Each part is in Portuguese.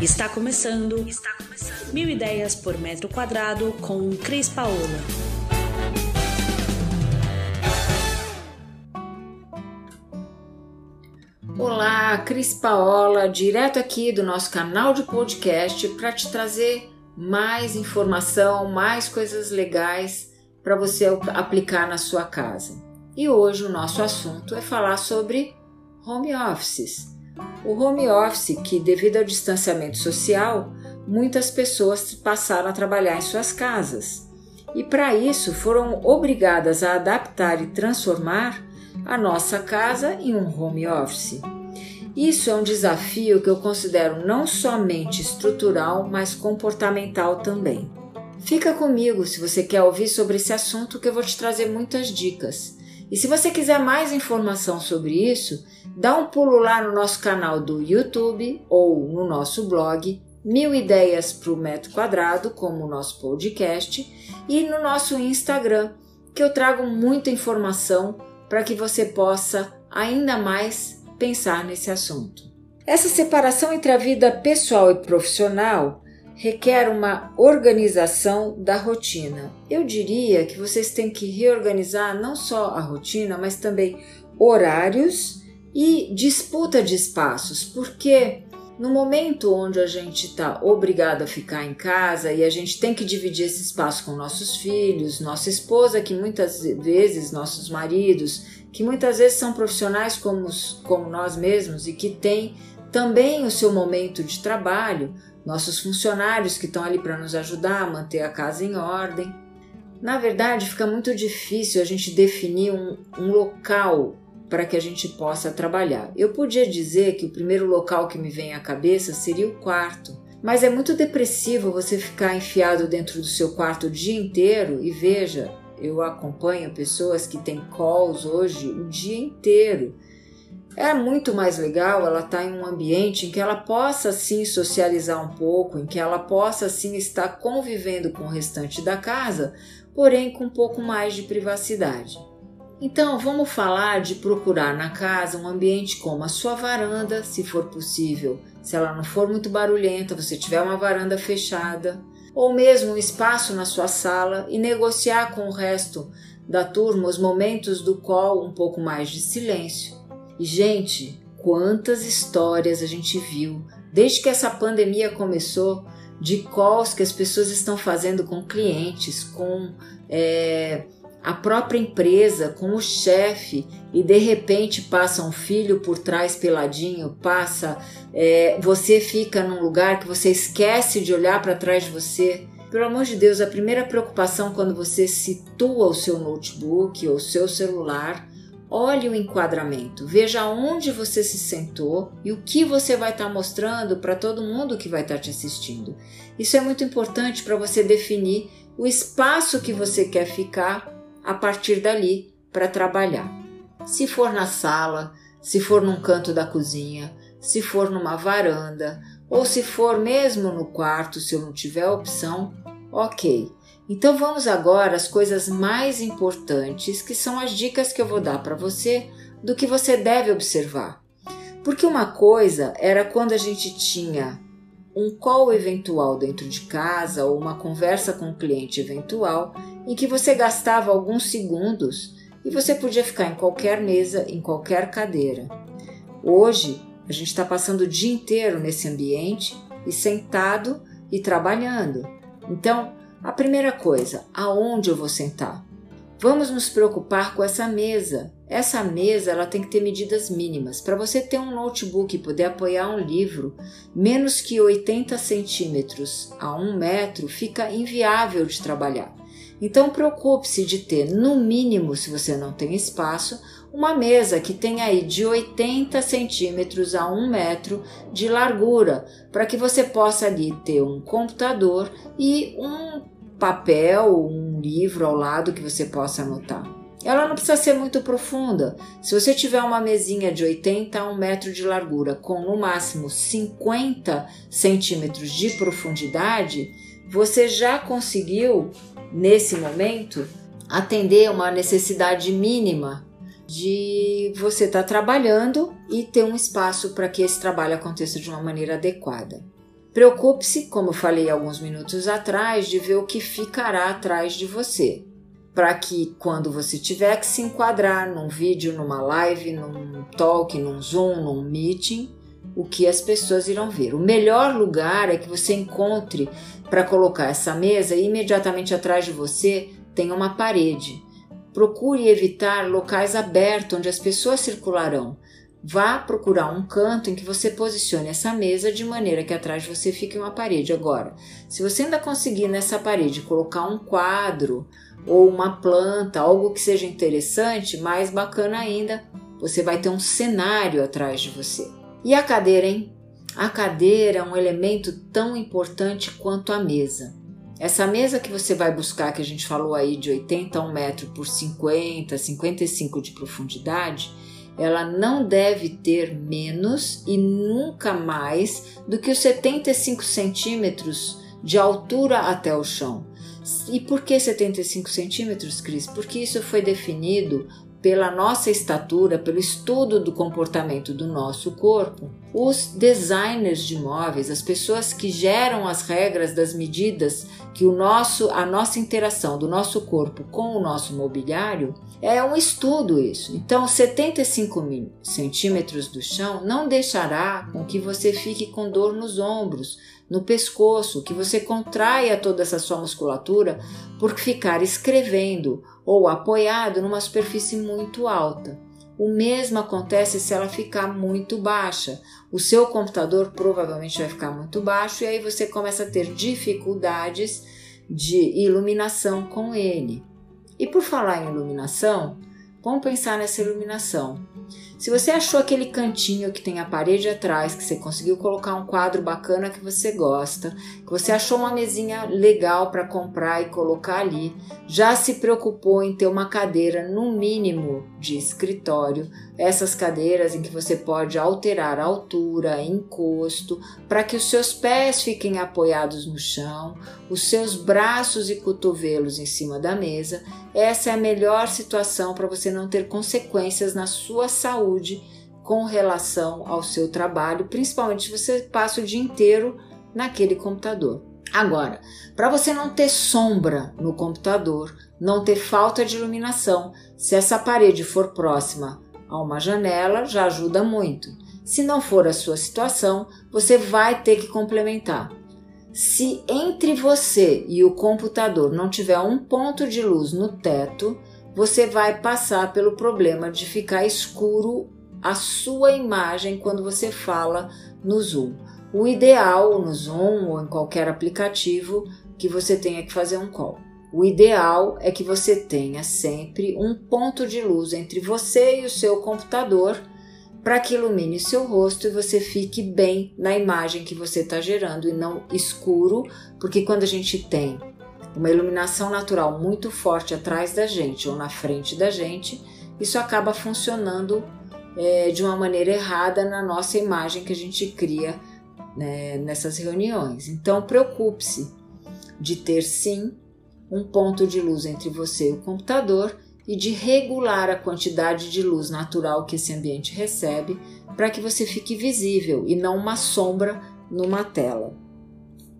Está começando. Está começando. Mil ideias por metro quadrado com Cris Paola. Olá, Cris Paola, direto aqui do nosso canal de podcast para te trazer mais informação, mais coisas legais para você aplicar na sua casa. E hoje o nosso assunto é falar sobre home offices. O home office, que devido ao distanciamento social, muitas pessoas passaram a trabalhar em suas casas. E para isso foram obrigadas a adaptar e transformar a nossa casa em um home office. Isso é um desafio que eu considero não somente estrutural, mas comportamental também. Fica comigo se você quer ouvir sobre esse assunto que eu vou te trazer muitas dicas. E se você quiser mais informação sobre isso, dá um pulo lá no nosso canal do YouTube ou no nosso blog Mil Ideias para o Metro Quadrado, como o nosso podcast, e no nosso Instagram, que eu trago muita informação para que você possa ainda mais pensar nesse assunto. Essa separação entre a vida pessoal e profissional requer uma organização da rotina. Eu diria que vocês têm que reorganizar não só a rotina, mas também horários e disputa de espaços, porque no momento onde a gente está obrigado a ficar em casa e a gente tem que dividir esse espaço com nossos filhos, nossa esposa, que muitas vezes, nossos maridos, que muitas vezes são profissionais como, como nós mesmos e que têm também o seu momento de trabalho, nossos funcionários que estão ali para nos ajudar a manter a casa em ordem. Na verdade, fica muito difícil a gente definir um, um local para que a gente possa trabalhar. Eu podia dizer que o primeiro local que me vem à cabeça seria o quarto, mas é muito depressivo você ficar enfiado dentro do seu quarto o dia inteiro e veja, eu acompanho pessoas que têm calls hoje o dia inteiro é muito mais legal ela estar tá em um ambiente em que ela possa sim socializar um pouco, em que ela possa sim estar convivendo com o restante da casa, porém com um pouco mais de privacidade. Então, vamos falar de procurar na casa um ambiente como a sua varanda, se for possível. Se ela não for muito barulhenta, você tiver uma varanda fechada, ou mesmo um espaço na sua sala e negociar com o resto da turma os momentos do call um pouco mais de silêncio. E, gente, quantas histórias a gente viu desde que essa pandemia começou de calls que as pessoas estão fazendo com clientes, com é, a própria empresa, com o chefe, e de repente passa um filho por trás peladinho, passa, é, você fica num lugar que você esquece de olhar para trás de você. Pelo amor de Deus, a primeira preocupação quando você situa o seu notebook ou o seu celular Olhe o enquadramento, veja onde você se sentou e o que você vai estar tá mostrando para todo mundo que vai estar tá te assistindo. Isso é muito importante para você definir o espaço que você quer ficar a partir dali para trabalhar. Se for na sala, se for num canto da cozinha, se for numa varanda ou se for mesmo no quarto, se eu não tiver opção, ok. Então vamos agora às coisas mais importantes, que são as dicas que eu vou dar para você do que você deve observar. Porque uma coisa era quando a gente tinha um call eventual dentro de casa ou uma conversa com um cliente eventual em que você gastava alguns segundos e você podia ficar em qualquer mesa, em qualquer cadeira. Hoje, a gente está passando o dia inteiro nesse ambiente e sentado e trabalhando. Então, a primeira coisa, aonde eu vou sentar? Vamos nos preocupar com essa mesa. Essa mesa ela tem que ter medidas mínimas. Para você ter um notebook e poder apoiar um livro, menos que 80 centímetros a um metro fica inviável de trabalhar. Então preocupe-se de ter, no mínimo, se você não tem espaço, uma mesa que tenha aí de 80 centímetros a 1 metro de largura, para que você possa ali ter um computador e um papel, um livro ao lado que você possa anotar. Ela não precisa ser muito profunda. Se você tiver uma mesinha de 80 a 1 metro de largura com no máximo 50 centímetros de profundidade, você já conseguiu, nesse momento, atender uma necessidade mínima de você estar tá trabalhando e ter um espaço para que esse trabalho aconteça de uma maneira adequada. Preocupe-se, como eu falei alguns minutos atrás, de ver o que ficará atrás de você, para que quando você tiver que se enquadrar num vídeo, numa live, num talk, num Zoom, num meeting, o que as pessoas irão ver. O melhor lugar é que você encontre para colocar essa mesa e imediatamente atrás de você tem uma parede. Procure evitar locais abertos onde as pessoas circularão. Vá procurar um canto em que você posicione essa mesa de maneira que atrás de você fique uma parede. Agora, se você ainda conseguir nessa parede colocar um quadro ou uma planta, algo que seja interessante, mais bacana ainda, você vai ter um cenário atrás de você. E a cadeira, hein? A cadeira é um elemento tão importante quanto a mesa. Essa mesa que você vai buscar, que a gente falou aí de 80 a 1 metro por 50, 55 de profundidade, ela não deve ter menos e nunca mais do que os 75 centímetros de altura até o chão. E por que 75 centímetros, Cris? Porque isso foi definido pela nossa estatura, pelo estudo do comportamento do nosso corpo, os designers de móveis, as pessoas que geram as regras das medidas que o nosso, a nossa interação do nosso corpo com o nosso mobiliário, é um estudo isso. Então, 75 centímetros do chão não deixará com que você fique com dor nos ombros, no pescoço, que você contraia toda essa sua musculatura por ficar escrevendo ou apoiado numa superfície muito alta. O mesmo acontece se ela ficar muito baixa. O seu computador provavelmente vai ficar muito baixo e aí você começa a ter dificuldades de iluminação com ele. E por falar em iluminação, vamos pensar nessa iluminação. Se você achou aquele cantinho que tem a parede atrás, que você conseguiu colocar um quadro bacana que você gosta, que você achou uma mesinha legal para comprar e colocar ali, já se preocupou em ter uma cadeira no mínimo de escritório, essas cadeiras em que você pode alterar a altura, encosto, para que os seus pés fiquem apoiados no chão, os seus braços e cotovelos em cima da mesa. Essa é a melhor situação para você não ter consequências na sua saúde com relação ao seu trabalho, principalmente se você passa o dia inteiro naquele computador. Agora, para você não ter sombra no computador, não ter falta de iluminação, se essa parede for próxima a uma janela, já ajuda muito. Se não for a sua situação, você vai ter que complementar. Se entre você e o computador não tiver um ponto de luz no teto, você vai passar pelo problema de ficar escuro a sua imagem quando você fala no Zoom. O ideal no Zoom ou em qualquer aplicativo que você tenha que fazer um call. O ideal é que você tenha sempre um ponto de luz entre você e o seu computador para que ilumine seu rosto e você fique bem na imagem que você está gerando e não escuro, porque quando a gente tem uma iluminação natural muito forte atrás da gente ou na frente da gente, isso acaba funcionando é, de uma maneira errada na nossa imagem que a gente cria né, nessas reuniões. Então, preocupe-se de ter sim um ponto de luz entre você e o computador e de regular a quantidade de luz natural que esse ambiente recebe para que você fique visível e não uma sombra numa tela.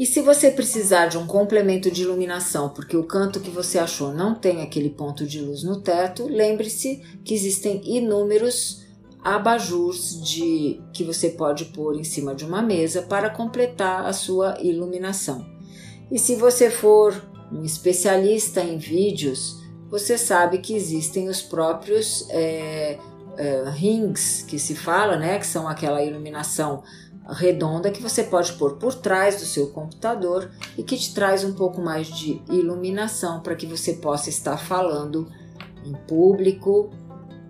E se você precisar de um complemento de iluminação, porque o canto que você achou não tem aquele ponto de luz no teto, lembre-se que existem inúmeros abajures de que você pode pôr em cima de uma mesa para completar a sua iluminação. E se você for um especialista em vídeos, você sabe que existem os próprios é, é, rings que se fala, né, que são aquela iluminação redonda que você pode pôr por trás do seu computador e que te traz um pouco mais de iluminação para que você possa estar falando em público,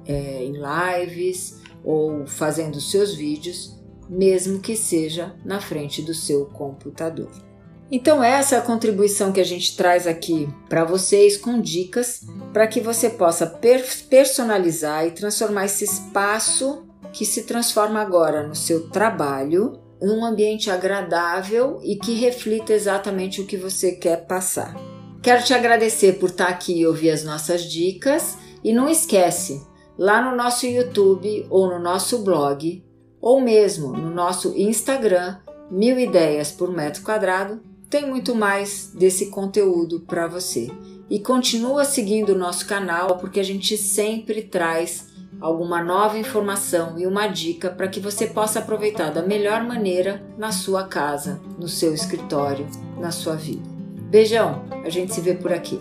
é, em lives ou fazendo seus vídeos, mesmo que seja na frente do seu computador. Então, essa é a contribuição que a gente traz aqui para vocês com dicas para que você possa personalizar e transformar esse espaço que se transforma agora no seu trabalho num ambiente agradável e que reflita exatamente o que você quer passar. Quero te agradecer por estar aqui e ouvir as nossas dicas e não esquece, lá no nosso YouTube ou no nosso blog ou mesmo no nosso Instagram Mil Ideias por Metro Quadrado tem muito mais desse conteúdo para você. E continua seguindo o nosso canal porque a gente sempre traz alguma nova informação e uma dica para que você possa aproveitar da melhor maneira na sua casa, no seu escritório, na sua vida. Beijão, a gente se vê por aqui.